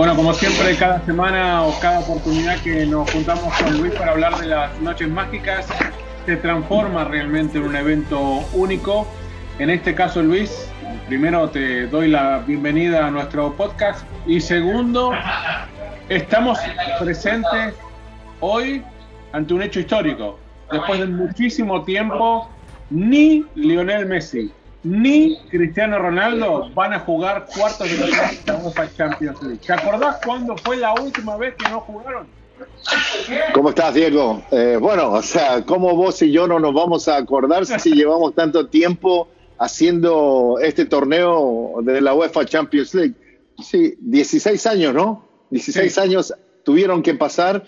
Bueno, como siempre, cada semana o cada oportunidad que nos juntamos con Luis para hablar de las noches mágicas, se transforma realmente en un evento único. En este caso, Luis, primero te doy la bienvenida a nuestro podcast y segundo, estamos presentes hoy ante un hecho histórico. Después de muchísimo tiempo, ni Lionel Messi ni Cristiano Ronaldo van a jugar cuartos de final de la UEFA Champions League. ¿Te acordás cuándo fue la última vez que no jugaron? ¿Cómo estás, Diego? Eh, bueno, o sea, ¿cómo vos y yo no nos vamos a acordar si llevamos tanto tiempo haciendo este torneo de la UEFA Champions League? Sí, 16 años, ¿no? 16 Sí. años tuvieron que pasar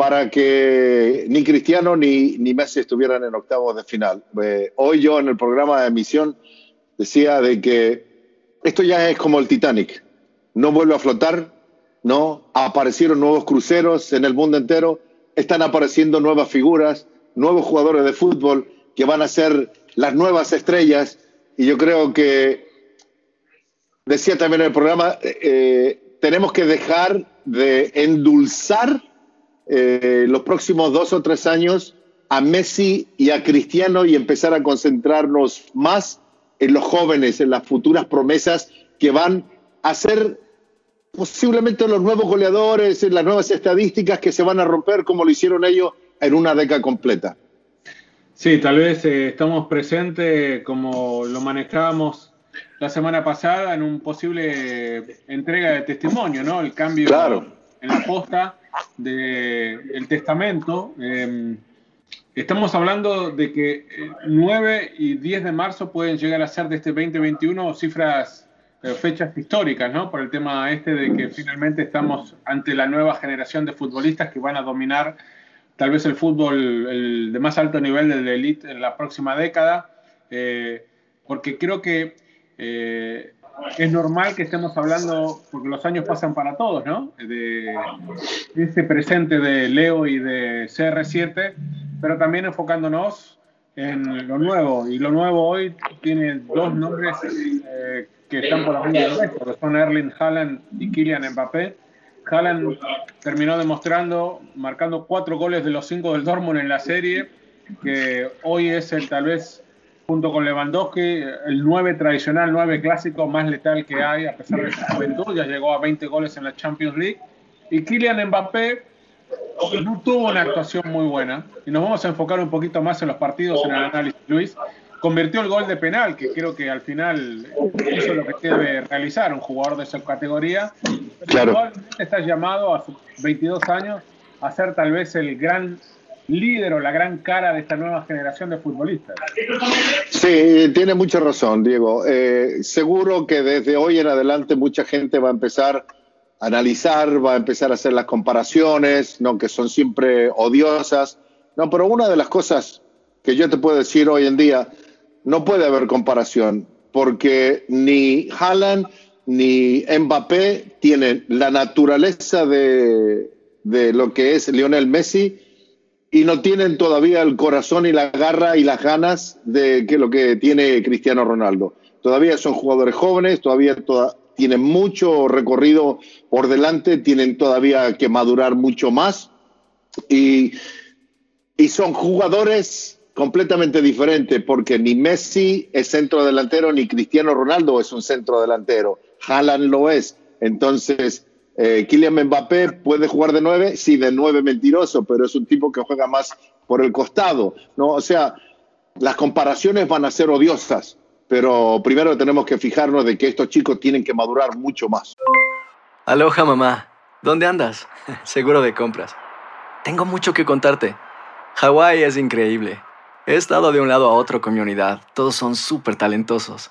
para que ni Cristiano ni, Messi estuvieran en octavos de final. Eh, hoy yo en el programa de emisión decía de que esto ya es como el Titanic, no vuelve a flotar, ¿no? Aparecieron nuevos cruceros en el mundo entero, están apareciendo nuevas figuras, nuevos jugadores de fútbol que van a ser las nuevas estrellas y yo creo que, decía también en el programa, eh, eh, tenemos que dejar de endulzar eh, los próximos dos o tres años a Messi y a Cristiano y empezar a concentrarnos más en los jóvenes, en las futuras promesas que van a ser posiblemente los nuevos goleadores, en las nuevas estadísticas que se van a romper como lo hicieron ellos en una década completa. Sí, tal vez eh, estamos presentes como lo manejábamos la semana pasada en un posible entrega de testimonio, ¿no? El cambio Claro. en la posta del testamento. Eh, estamos hablando de que eh, 9 y 10 de marzo pueden llegar a ser de este 2021 cifras, eh, fechas históricas, ¿no? Por el tema este de que finalmente estamos ante la nueva generación de futbolistas que van a dominar tal vez el fútbol el de más alto nivel del elite en la próxima década, eh, porque creo que eh, es normal que estemos hablando, porque los años pasan para todos, ¿no? De, ese presente de Leo y de CR7, pero también enfocándonos en lo nuevo. Y lo nuevo hoy tiene dos nombres eh, que están por banda del resto, que son Erling Haaland y Kylian Mbappé. Haaland terminó demostrando, marcando cuatro goles de los cinco del Dortmund en la serie, que hoy es el tal vez, junto con Lewandowski, el 9 tradicional, 9 clásico más letal que hay, a pesar de su juventud, ya llegó a 20 goles en la Champions League. Y Kylian Mbappé no tuvo una actuación muy buena, y nos vamos a enfocar un poquito más en los partidos, en el análisis, Luis. Convirtió el gol de penal, que creo que al final eso es lo que debe realizar un jugador de esa categoría. Claro. Probablemente está llamado a sus 22 años a ser tal vez el gran líder o la gran cara de esta nueva generación de futbolistas. Sí, tiene mucha razón, Diego. Eh, seguro que desde hoy en adelante mucha gente va a empezar a analizar, va a empezar a hacer las comparaciones, ¿no? que son siempre odiosas. No, pero una de las cosas que yo te puedo decir hoy en día, no puede haber comparación, porque ni Haaland ni Mbappé tienen la naturaleza de, de lo que es Lionel Messi y no tienen todavía el corazón y la garra y las ganas de lo que tiene Cristiano Ronaldo. Todavía son jugadores jóvenes, todavía tienen mucho recorrido por delante, tienen todavía que madurar mucho más y, y son jugadores completamente diferentes porque ni Messi es centro delantero ni Cristiano Ronaldo es un centro delantero. Haaland lo es. Entonces, eh, Kylian Mbappé puede jugar de nueve, sí, de nueve mentiroso, pero es un tipo que juega más por el costado, ¿no? O sea, las comparaciones van a ser odiosas, pero primero tenemos que fijarnos de que estos chicos tienen que madurar mucho más. Aloha, mamá. ¿Dónde andas? Seguro de compras. Tengo mucho que contarte. Hawái es increíble. He estado de un lado a otro con mi unidad. Todos son súper talentosos.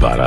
Para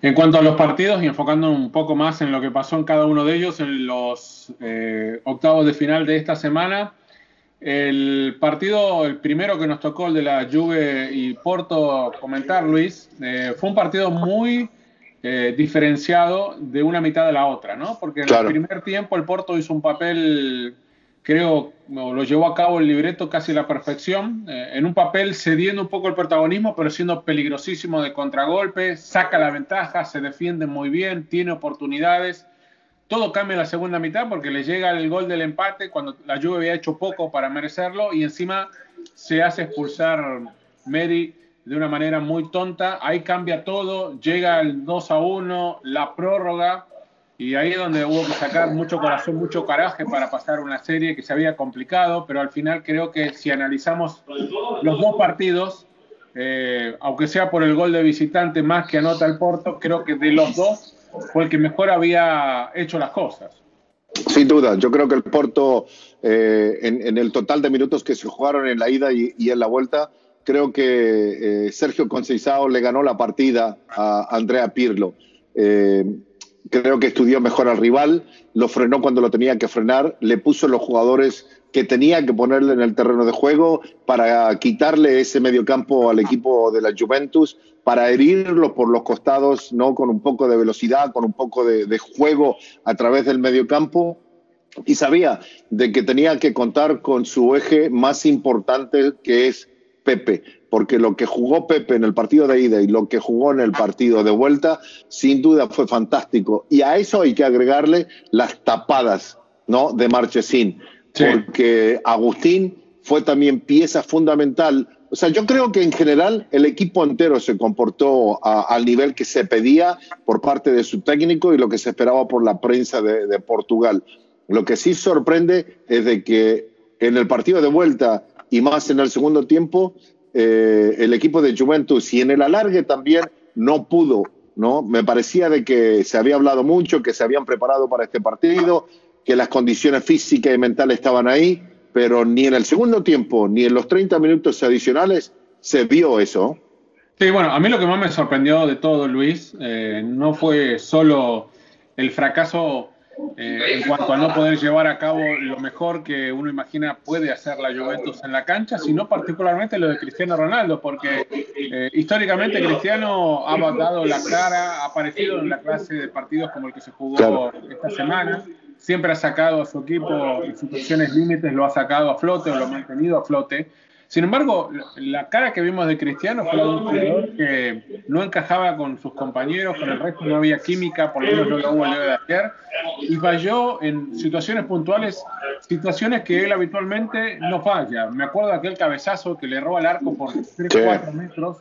En cuanto a los partidos y enfocando un poco más en lo que pasó en cada uno de ellos en los eh, octavos de final de esta semana, el partido, el primero que nos tocó, el de la Juve y Porto, comentar, Luis, eh, fue un partido muy eh, diferenciado de una mitad a la otra, ¿no? Porque en Claro. el primer tiempo el Porto hizo un papel, creo, lo llevó a cabo el libreto casi a la perfección, eh, en un papel cediendo un poco el protagonismo, pero siendo peligrosísimo de contragolpe, saca la ventaja, se defiende muy bien, tiene oportunidades. Todo cambia en la segunda mitad porque le llega el gol del empate cuando la Juve había hecho poco para merecerlo y encima se hace expulsar Meri de una manera muy tonta. Ahí cambia todo, llega el 2 a 1, la prórroga y ahí es donde hubo que sacar mucho corazón, mucho coraje para pasar una serie que se había complicado, pero al final creo que si analizamos los dos partidos, eh, aunque sea por el gol de visitante más que anota el Porto, creo que de los dos fue el que mejor había hecho las cosas. Sin duda, yo creo que el Porto, eh, en, el total de minutos que se jugaron en la ida y, en la vuelta, creo que eh, Sergio Conceição le ganó la partida a Andrea Pirlo. Creo que estudió mejor al rival, lo frenó cuando lo tenía que frenar, le puso los jugadores que tenía que ponerle en el terreno de juego para quitarle ese mediocampo al equipo de la Juventus, para herirlo por los costados, ¿no? con un poco de velocidad, con un poco de, de juego a través del mediocampo y sabía de que tenía que contar con su eje más importante que es Pepe, porque lo que jugó Pepe en el partido de ida y lo que jugó en el partido de vuelta, sin duda fue fantástico. Y a eso hay que agregarle las tapadas ¿no? de Marchesín, Sí. porque Agustín fue también pieza fundamental O sea, yo creo que en general el equipo entero se comportó al nivel que se pedía por parte de su técnico y lo que se esperaba por la prensa de, Portugal. Lo que sí sorprende es de que en el partido de vuelta y más en el segundo tiempo, eh, el equipo de Juventus y en el alargue también no pudo, ¿no? Me parecía de que se había hablado mucho, que se habían preparado para este partido, que las condiciones físicas y mentales estaban ahí pero ni en el segundo tiempo ni en los 30 minutos adicionales se vio eso. Sí, bueno, a mí lo que más me sorprendió de todo, Luis, eh, no fue solo el fracaso eh, en cuanto a no poder llevar a cabo lo mejor que uno imagina puede hacer la Juventus en la cancha, sino particularmente lo de Cristiano Ronaldo, porque eh, históricamente Cristiano ha dado la cara, ha aparecido en la clase de partidos como el que se jugó esta semana siempre ha sacado a su equipo en situaciones límites, lo ha sacado a flote o lo ha mantenido a flote. Sin embargo, la cara que vimos de Cristiano fue la de un jugador que no encajaba con sus compañeros, con el resto no había química, por lo menos no lo hubo de ayer, y falló en situaciones puntuales, situaciones que él habitualmente no falla. Me acuerdo de aquel cabezazo que le roba el arco por 3-4 metros,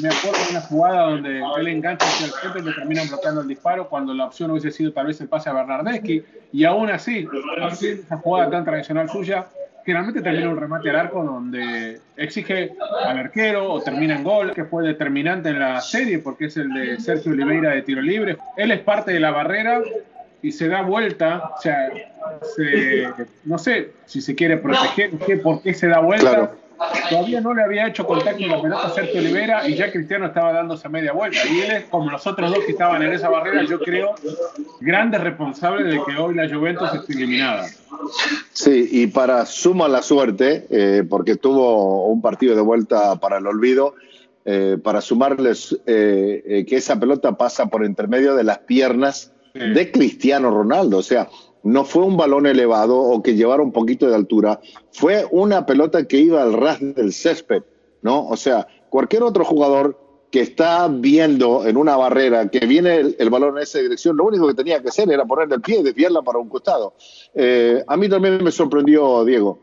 me acuerdo de una jugada donde él engancha hacia el centro y le terminan bloqueando el disparo cuando la opción hubiese sido tal vez el pase a Bernardeschi, y aún así esa jugada tan tradicional suya, generalmente termina un remate al arco donde exige al arquero o termina en gol, que fue determinante en la serie porque es el de Sergio Oliveira de tiro libre. Él es parte de la barrera y se da vuelta, o sea, no sé si se quiere proteger, por qué se da vuelta. Todavía no le había hecho contacto con la pelota a Sergio Olivera y ya Cristiano estaba dándose media vuelta. Y él es, como los otros dos que estaban en esa barrera, yo creo, grande responsable de que hoy la Juventus esté eliminada. Sí, y para suma la suerte, eh, porque tuvo un partido de vuelta para el olvido, eh, para sumarles eh, que esa pelota pasa por intermedio de las piernas de Cristiano Ronaldo. O sea, no fue un balón elevado o que llevara un poquito de altura, fue una pelota que iba al ras del césped, ¿no? O sea, cualquier otro jugador que está viendo en una barrera que viene el, balón en esa dirección, lo único que tenía que hacer era ponerle el pie y desviarla para un costado. Eh, a mí también me sorprendió, Diego,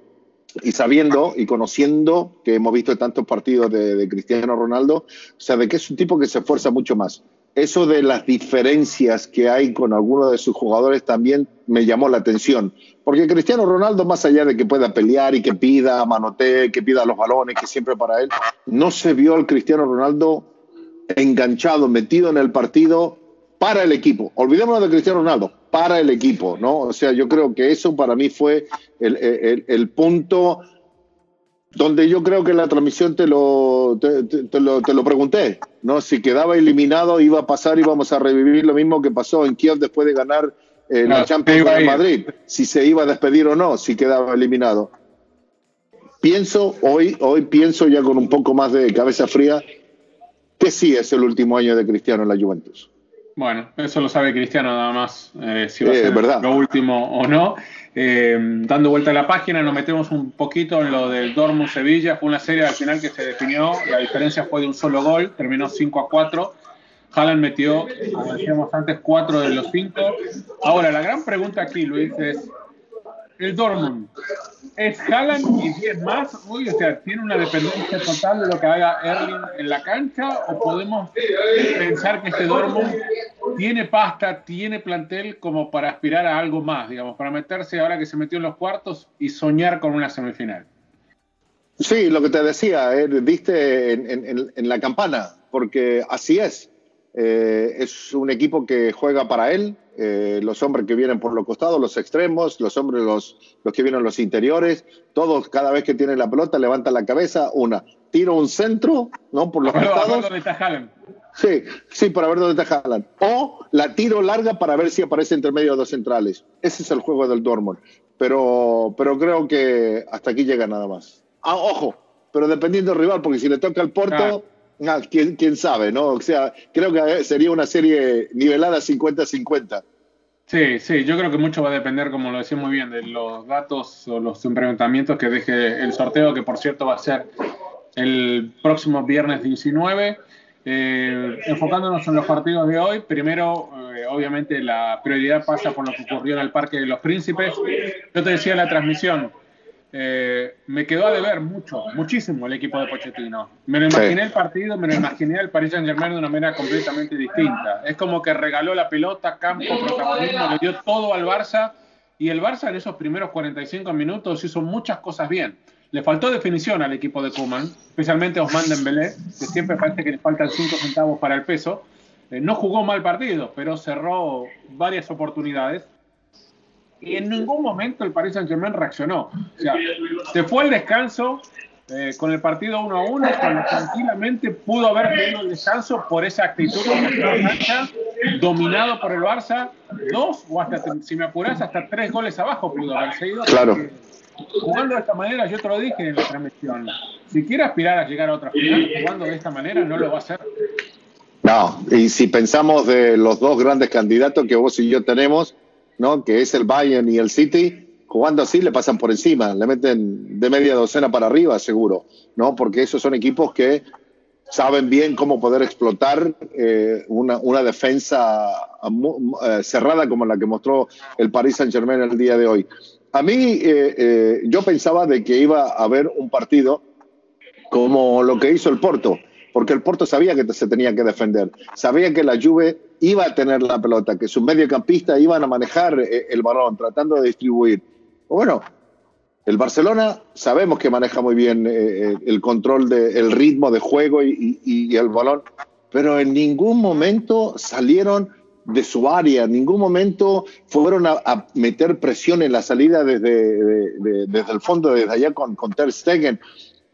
y sabiendo y conociendo que hemos visto tantos partidos de, de Cristiano Ronaldo, o sea, de que es un tipo que se esfuerza mucho más eso de las diferencias que hay con algunos de sus jugadores también me llamó la atención. Porque Cristiano Ronaldo, más allá de que pueda pelear y que pida, manotee, que pida los balones, que siempre para él, no se vio al Cristiano Ronaldo enganchado, metido en el partido para el equipo. Olvidémonos de Cristiano Ronaldo, para el equipo, ¿no? O sea, yo creo que eso para mí fue el, el punto donde yo creo que la transmisión te lo, te, lo, te, lo, pregunté, ¿no? Si quedaba eliminado, iba a pasar, íbamos a revivir lo mismo que pasó en Kiev después de ganar eh, la Champions de Madrid, si se iba a despedir o no, si quedaba eliminado. Pienso, hoy, hoy pienso ya con un poco más de cabeza fría, que sí es el último año de Cristiano en la Juventus. Bueno, eso lo sabe Cristiano nada más, eh, si va a ser lo último o no. Eh, dando vuelta a la página, nos metemos un poquito en lo del Dortmund Sevilla. Fue una serie al final que se definió, la diferencia fue de un solo gol, terminó 5 a 4. Haaland metió, como decíamos antes, 4 de los 5. Ahora, la gran pregunta aquí, Luis, es: el Dortmund es Haaland y 10 más, uy, o sea, tiene una dependencia total de lo que haga Erling en la cancha, o podemos pensar que este Dortmund tiene pasta, tiene plantel como para aspirar a algo más, digamos, para meterse ahora que se metió en los cuartos y soñar con una semifinal. Sí, lo que te decía, eh, diste en, la campana, porque así es. Eh, es un equipo que juega para él, eh, los hombres que vienen por los costados, los extremos, los hombres los, los que vienen los interiores, todos cada vez que tienen la pelota levantan la cabeza, una, tiro un centro, ¿no? Por los costados. Sí, sí, para ver dónde está Haaland. O la tiro larga para ver si aparece entre medio de dos centrales. Ese es el juego del Dortmund. Pero, pero creo que hasta aquí llega nada más. Ah, ojo, pero dependiendo del rival, porque si le toca al Porto, ah, ¿quién, quién, sabe, ¿no? O sea, creo que sería una serie nivelada 50-50. Sí, sí, yo creo que mucho va a depender, como lo decía muy bien, de los datos o los implementamientos que deje el sorteo, que por cierto va a ser el próximo viernes 19. Eh, enfocándonos en los partidos de hoy, primero, eh, obviamente, la prioridad pasa por lo que ocurrió en el Parque de los Príncipes. Yo te decía la transmisión, eh, me quedó a deber mucho, muchísimo el equipo de Pochettino. Me lo imaginé el partido, me lo imaginé el Paris Saint Germain de una manera completamente distinta. Es como que regaló la pelota, campo, protagonismo, le dio todo al Barça y el Barça en esos primeros 45 minutos hizo muchas cosas bien. Le faltó definición al equipo de Kuman, especialmente a Osman Dembélé, que siempre parece que le faltan 5 centavos para el peso. Eh, no jugó mal partido, pero cerró varias oportunidades y en ningún momento el Paris Saint Germain reaccionó. O sea, se fue al descanso eh, con el partido 1 a 1, cuando tranquilamente pudo haber tenido el descanso por esa actitud dominado por el Barça, dos o hasta, si me apuras, hasta tres goles abajo pudo haber seguido. Claro. Jugando de esta manera, yo te lo dije en la transmisión, si quiere aspirar a llegar a otra final, jugando de esta manera, no lo va a hacer. No, y si pensamos de los dos grandes candidatos que vos y yo tenemos, ¿no? que es el Bayern y el City, jugando así le pasan por encima, le meten de media docena para arriba, seguro, ¿no? porque esos son equipos que saben bien cómo poder explotar eh, una, una, defensa eh, cerrada como la que mostró el Paris Saint Germain el día de hoy. A mí, eh, yo pensaba de que iba a haber un partido como lo que hizo el Porto, porque el Porto sabía que se tenía que defender, sabía que la Juve iba a tener la pelota, que sus mediocampistas iban a manejar eh, el balón, tratando de distribuir. Bueno, el Barcelona sabemos que maneja muy bien eh, eh, el control del ritmo de juego y, el balón, pero en ningún momento salieron de su área, en ningún momento fueron a, meter presión en la salida desde, desde el fondo, desde allá con, con Ter Stegen.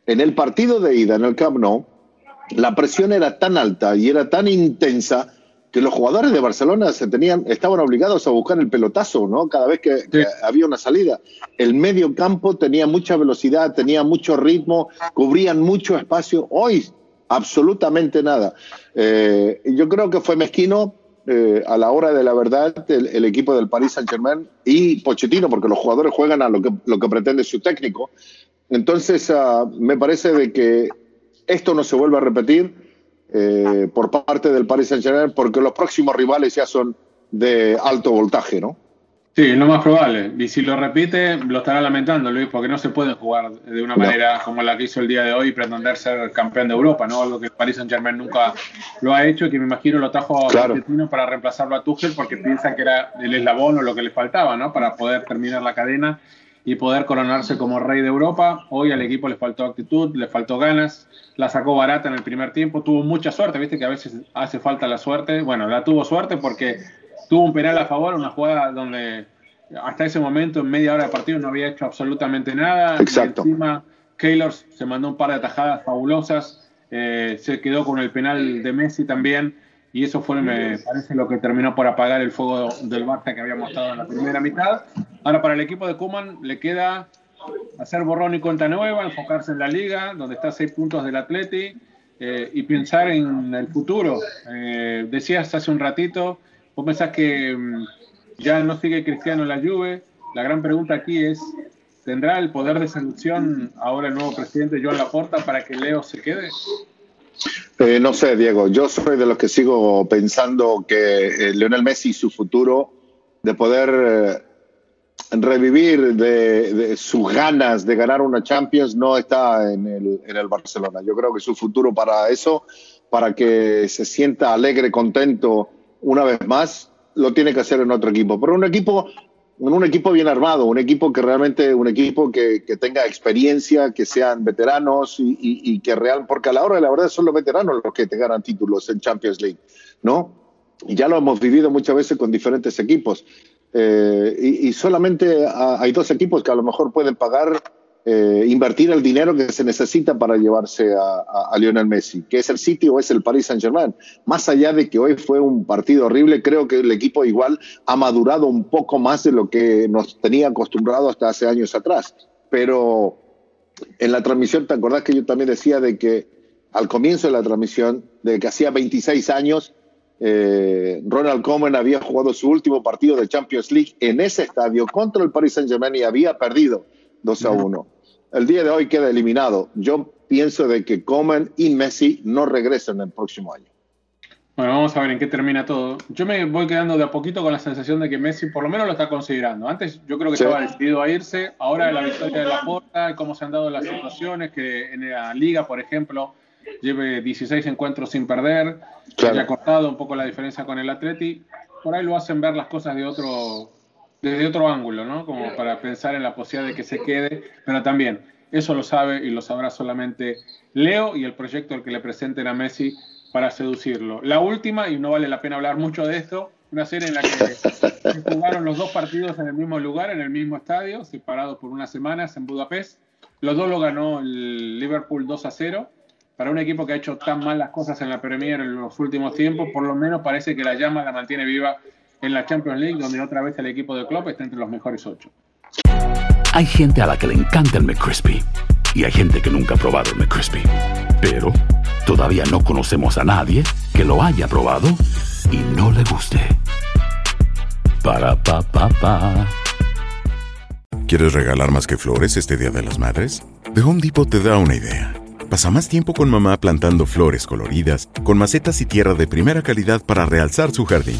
En el partido de ida, en el Camp Nou, la presión era tan alta y era tan intensa que los jugadores de Barcelona se tenían, estaban obligados a buscar el pelotazo, ¿no? Cada vez que, había una salida. El medio campo tenía mucha velocidad, tenía mucho ritmo, cubrían mucho espacio. Hoy, absolutamente nada. Eh, yo creo que fue mezquino eh, a la hora de la verdad el, equipo del Paris Saint Germain y Pochettino, porque los jugadores juegan a lo que, lo que pretende su técnico. Entonces, uh, me parece de que esto no se vuelve a repetir eh, por parte del Paris Saint-Germain porque los próximos rivales ya son de alto voltaje, ¿no? Sí, es lo más probable. Y si lo repite, lo estará lamentando, Luis, porque no se puede jugar de una manera como la que hizo el día de hoy y pretender ser campeón de Europa, ¿no? Algo que el Paris Saint-Germain nunca lo ha hecho y que me imagino lo trajo a Argentino para reemplazarlo a Tuchel porque piensa que era el eslabón o lo que le faltaba, ¿no? Para poder terminar la cadena y poder coronarse como rey de Europa. Hoy al equipo le faltó actitud, le faltó ganas, la sacó barata en el primer tiempo, tuvo mucha suerte, viste que a veces hace falta la suerte. Bueno, la tuvo suerte porque tuvo un penal a favor, una jugada donde hasta ese momento, en media hora de partido, no había hecho absolutamente nada. Exacto. encima, Keylor se mandó un par de atajadas fabulosas, eh, se quedó con el penal de Messi también y eso fue, me parece, lo que terminó por apagar el fuego del Barça que había mostrado en la primera mitad. Ahora, para el equipo de Kuman le queda hacer borrón y cuenta nueva, enfocarse en la liga, donde está a seis puntos del Atleti, eh, y pensar en el futuro. Eh, decías hace un ratito, vos pensás que mm, ya no sigue Cristiano en la Juve. La gran pregunta aquí es, ¿tendrá el poder de seducción ahora el nuevo presidente Joan Laporta para que Leo se quede? Eh, no sé, Diego, yo soy de los que sigo pensando que eh, Lionel Messi, su futuro, de poder eh, revivir de, sus ganas de ganar una Champions, no está en el, en el Barcelona. Yo creo que su futuro para eso, para que se sienta alegre, contento una vez más, lo tiene que hacer en otro equipo. Pero un equipo un equipo bien armado, un equipo que realmente, un equipo que, que tenga experiencia, que sean veteranos y, y, que real, porque a la hora de la verdad son los veteranos los que te ganan títulos en Champions League, ¿no? Y ya lo hemos vivido muchas veces con diferentes equipos. Eh, y, y, solamente hay dos equipos que a lo mejor pueden pagar eh, invertir el dinero que se necesita para llevarse a, Lionel Messi, que es el City o es el Paris Saint Germain. Más allá de que hoy fue un partido horrible, creo que el equipo igual ha madurado un poco más de lo que nos tenía acostumbrado hasta hace años atrás. Pero en la transmisión, ¿te acordás que yo también decía de que al comienzo de la transmisión, de que hacía 26 años, eh, Ronald Koeman había jugado su último partido de Champions League en ese estadio contra el Paris Saint Germain y había perdido 2 a 1 el día de hoy queda eliminado. Yo pienso de que Coman y Messi no regresan el próximo año. Bueno, vamos a ver en qué termina todo. Yo me voy quedando de a poquito con la sensación de que Messi por lo menos lo está considerando. Antes yo creo que estaba decidido a irse. Ahora la victoria de la Porta y cómo se han dado las situaciones, que en la liga, por ejemplo, lleve 16 encuentros sin perder, claro. haya cortado un poco la diferencia con el Atleti. Por ahí lo hacen ver las cosas de otro, desde otro ángulo, ¿no? Como para pensar en la posibilidad de que se quede, pero también eso lo sabe y lo sabrá solamente Leo y el proyecto al que le presenten a Messi para seducirlo. La última, y no vale la pena hablar mucho de esto, una serie en la que se jugaron los dos partidos en el mismo lugar, en el mismo estadio, separados por unas semanas en Budapest. Los dos lo ganó el Liverpool 2 a 0. Para un equipo que ha hecho tan mal las cosas en la Premier en los últimos tiempos, por lo menos parece que la llama la mantiene viva en la Champions League, donde otra vez el equipo de Klopp está entre los mejores ocho. Hay gente a la que le encanta el McCrispy y hay gente que nunca ha probado el McCrispy. Pero todavía no conocemos a nadie que lo haya probado y no le guste. Para pa pa pa. ¿Quieres regalar más que flores este Día de las Madres? The Home Depot te da una idea. Pasa más tiempo con mamá plantando flores coloridas, con macetas y tierra de primera calidad para realzar su jardín.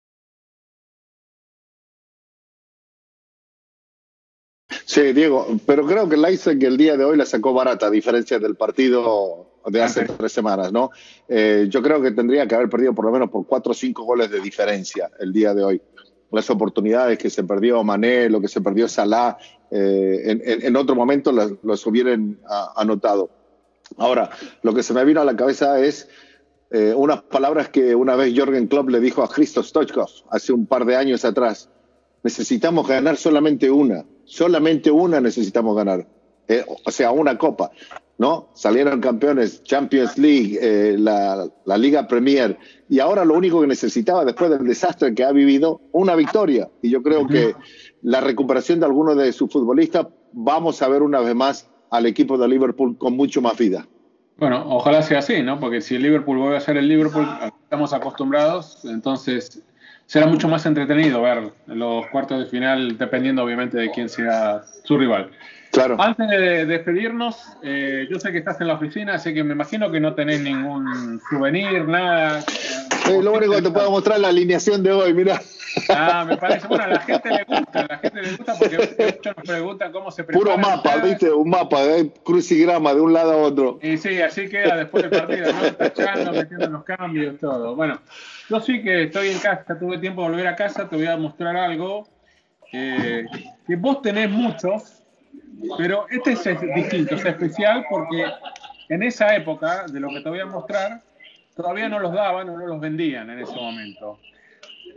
Sí, Diego, pero creo que Leipzig el día de hoy la sacó barata, a diferencia del partido de hace tres semanas, ¿no? Eh, yo creo que tendría que haber perdido por lo menos por cuatro o cinco goles de diferencia el día de hoy. Las oportunidades que se perdió Mané, lo que se perdió Salah, eh, en, en, en, otro momento las, los hubieran a, anotado. Ahora, lo que se me vino a la cabeza es eh, unas palabras que una vez Jorgen Klopp le dijo a Christoph Stoichkov hace un par de años atrás. Necesitamos ganar solamente una solamente una necesitamos ganar, eh, o sea, una copa, ¿no? Salieron campeones, Champions League, eh, la, la, Liga Premier, y ahora lo único que necesitaba después del desastre que ha vivido, una victoria. Y yo creo que la recuperación de algunos de sus futbolistas, vamos a ver una vez más al equipo de Liverpool con mucho más vida. Bueno, ojalá sea así, ¿no? Porque si el Liverpool vuelve a ser el Liverpool, estamos acostumbrados, entonces será mucho más entretenido ver los cuartos de final, dependiendo obviamente de quién sea su rival. Claro. Antes de despedirnos, eh, yo sé que estás en la oficina, así que me imagino que no tenés ningún souvenir, nada. Sí, lo único que te puedo mostrar es la alineación de hoy, mira. Ah, me parece, bueno, a la gente le gusta, a la gente le gusta porque muchos nos preguntan cómo se prepara. Puro mapa, viste, un mapa, de crucigrama de un lado a otro. Y sí, así queda después del partido, ¿no? Tachando, metiendo los cambios, todo. Bueno, yo sí que estoy en casa, tuve tiempo de volver a casa, te voy a mostrar algo eh, que vos tenés muchos, pero este es distinto, es especial porque en esa época de lo que te voy a mostrar, todavía no los daban o no los vendían en ese momento.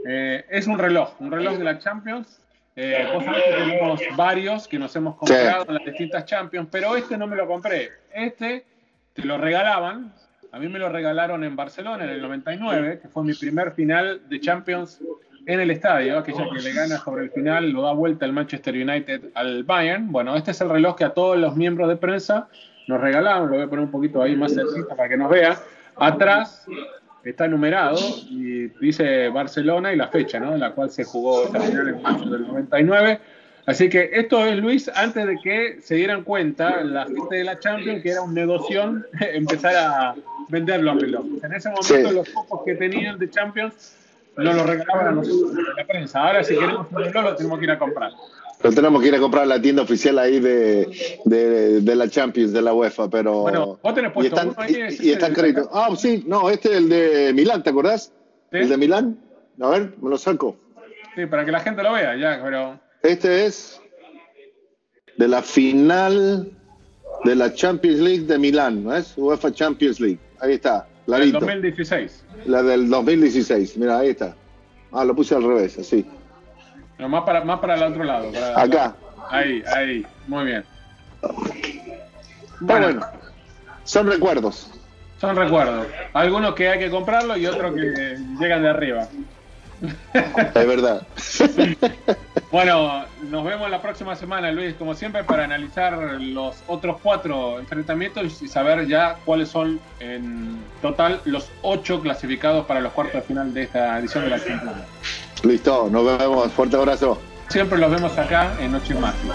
Eh, es un reloj, un reloj de la Champions. Eh, vos sabés que tenemos varios que nos hemos comprado sí. en las distintas Champions, pero este no me lo compré. Este te lo regalaban, a mí me lo regalaron en Barcelona en el 99, que fue mi primer final de Champions en el estadio, aquella que le gana sobre el final, lo da vuelta el Manchester United al Bayern. Bueno, este es el reloj que a todos los miembros de prensa nos regalaron, lo voy a poner un poquito ahí más cerquita para que nos vea. Atrás está numerado y dice Barcelona y la fecha, ¿no? En la cual se jugó esta final en mayo del 99. Así que esto es, Luis, antes de que se dieran cuenta la gente de la Champions que era un negocio empezar a, venderlo a reloj. En ese momento Sí. los pocos que tenían de Champions no los regalaban a nosotros la prensa. Ahora si queremos un reloj lo tenemos que ir a comprar. Lo tenemos que ir a comprar a la tienda oficial ahí de, de, de la Champions, de la UEFA, pero... Bueno, vos tenés y puesto están, uno ahí, y- y es están caritos. Ah, sí, no, este es el de Milán, ¿te acordás? El de Milán. A ver, me lo saco. Sí, para que la gente lo vea, ya, pero Este es de la final de la Champions League de Milán, ¿no es? UEFA Champions League. Ahí está, el clarito. 2016. La del 2016. Mira, ahí está. Ah, lo puse al revés, así. No, más para, más para el otro lado. para- Acá. Ahí, ahí. Muy bien. Está bueno. Son recuerdos. Son recuerdos. Algunos que hay que comprarlo y otros que llegan de arriba. Es verdad. Bueno, nos vemos la próxima semana, Luis, como siempre, para analizar los otros cuatro enfrentamientos y saber ya cuáles son en total los ocho clasificados para los cuartos de final de esta edición de la Champions. Listo, nos vemos. Fuerte abrazo. Siempre los vemos acá en Noche Mágica.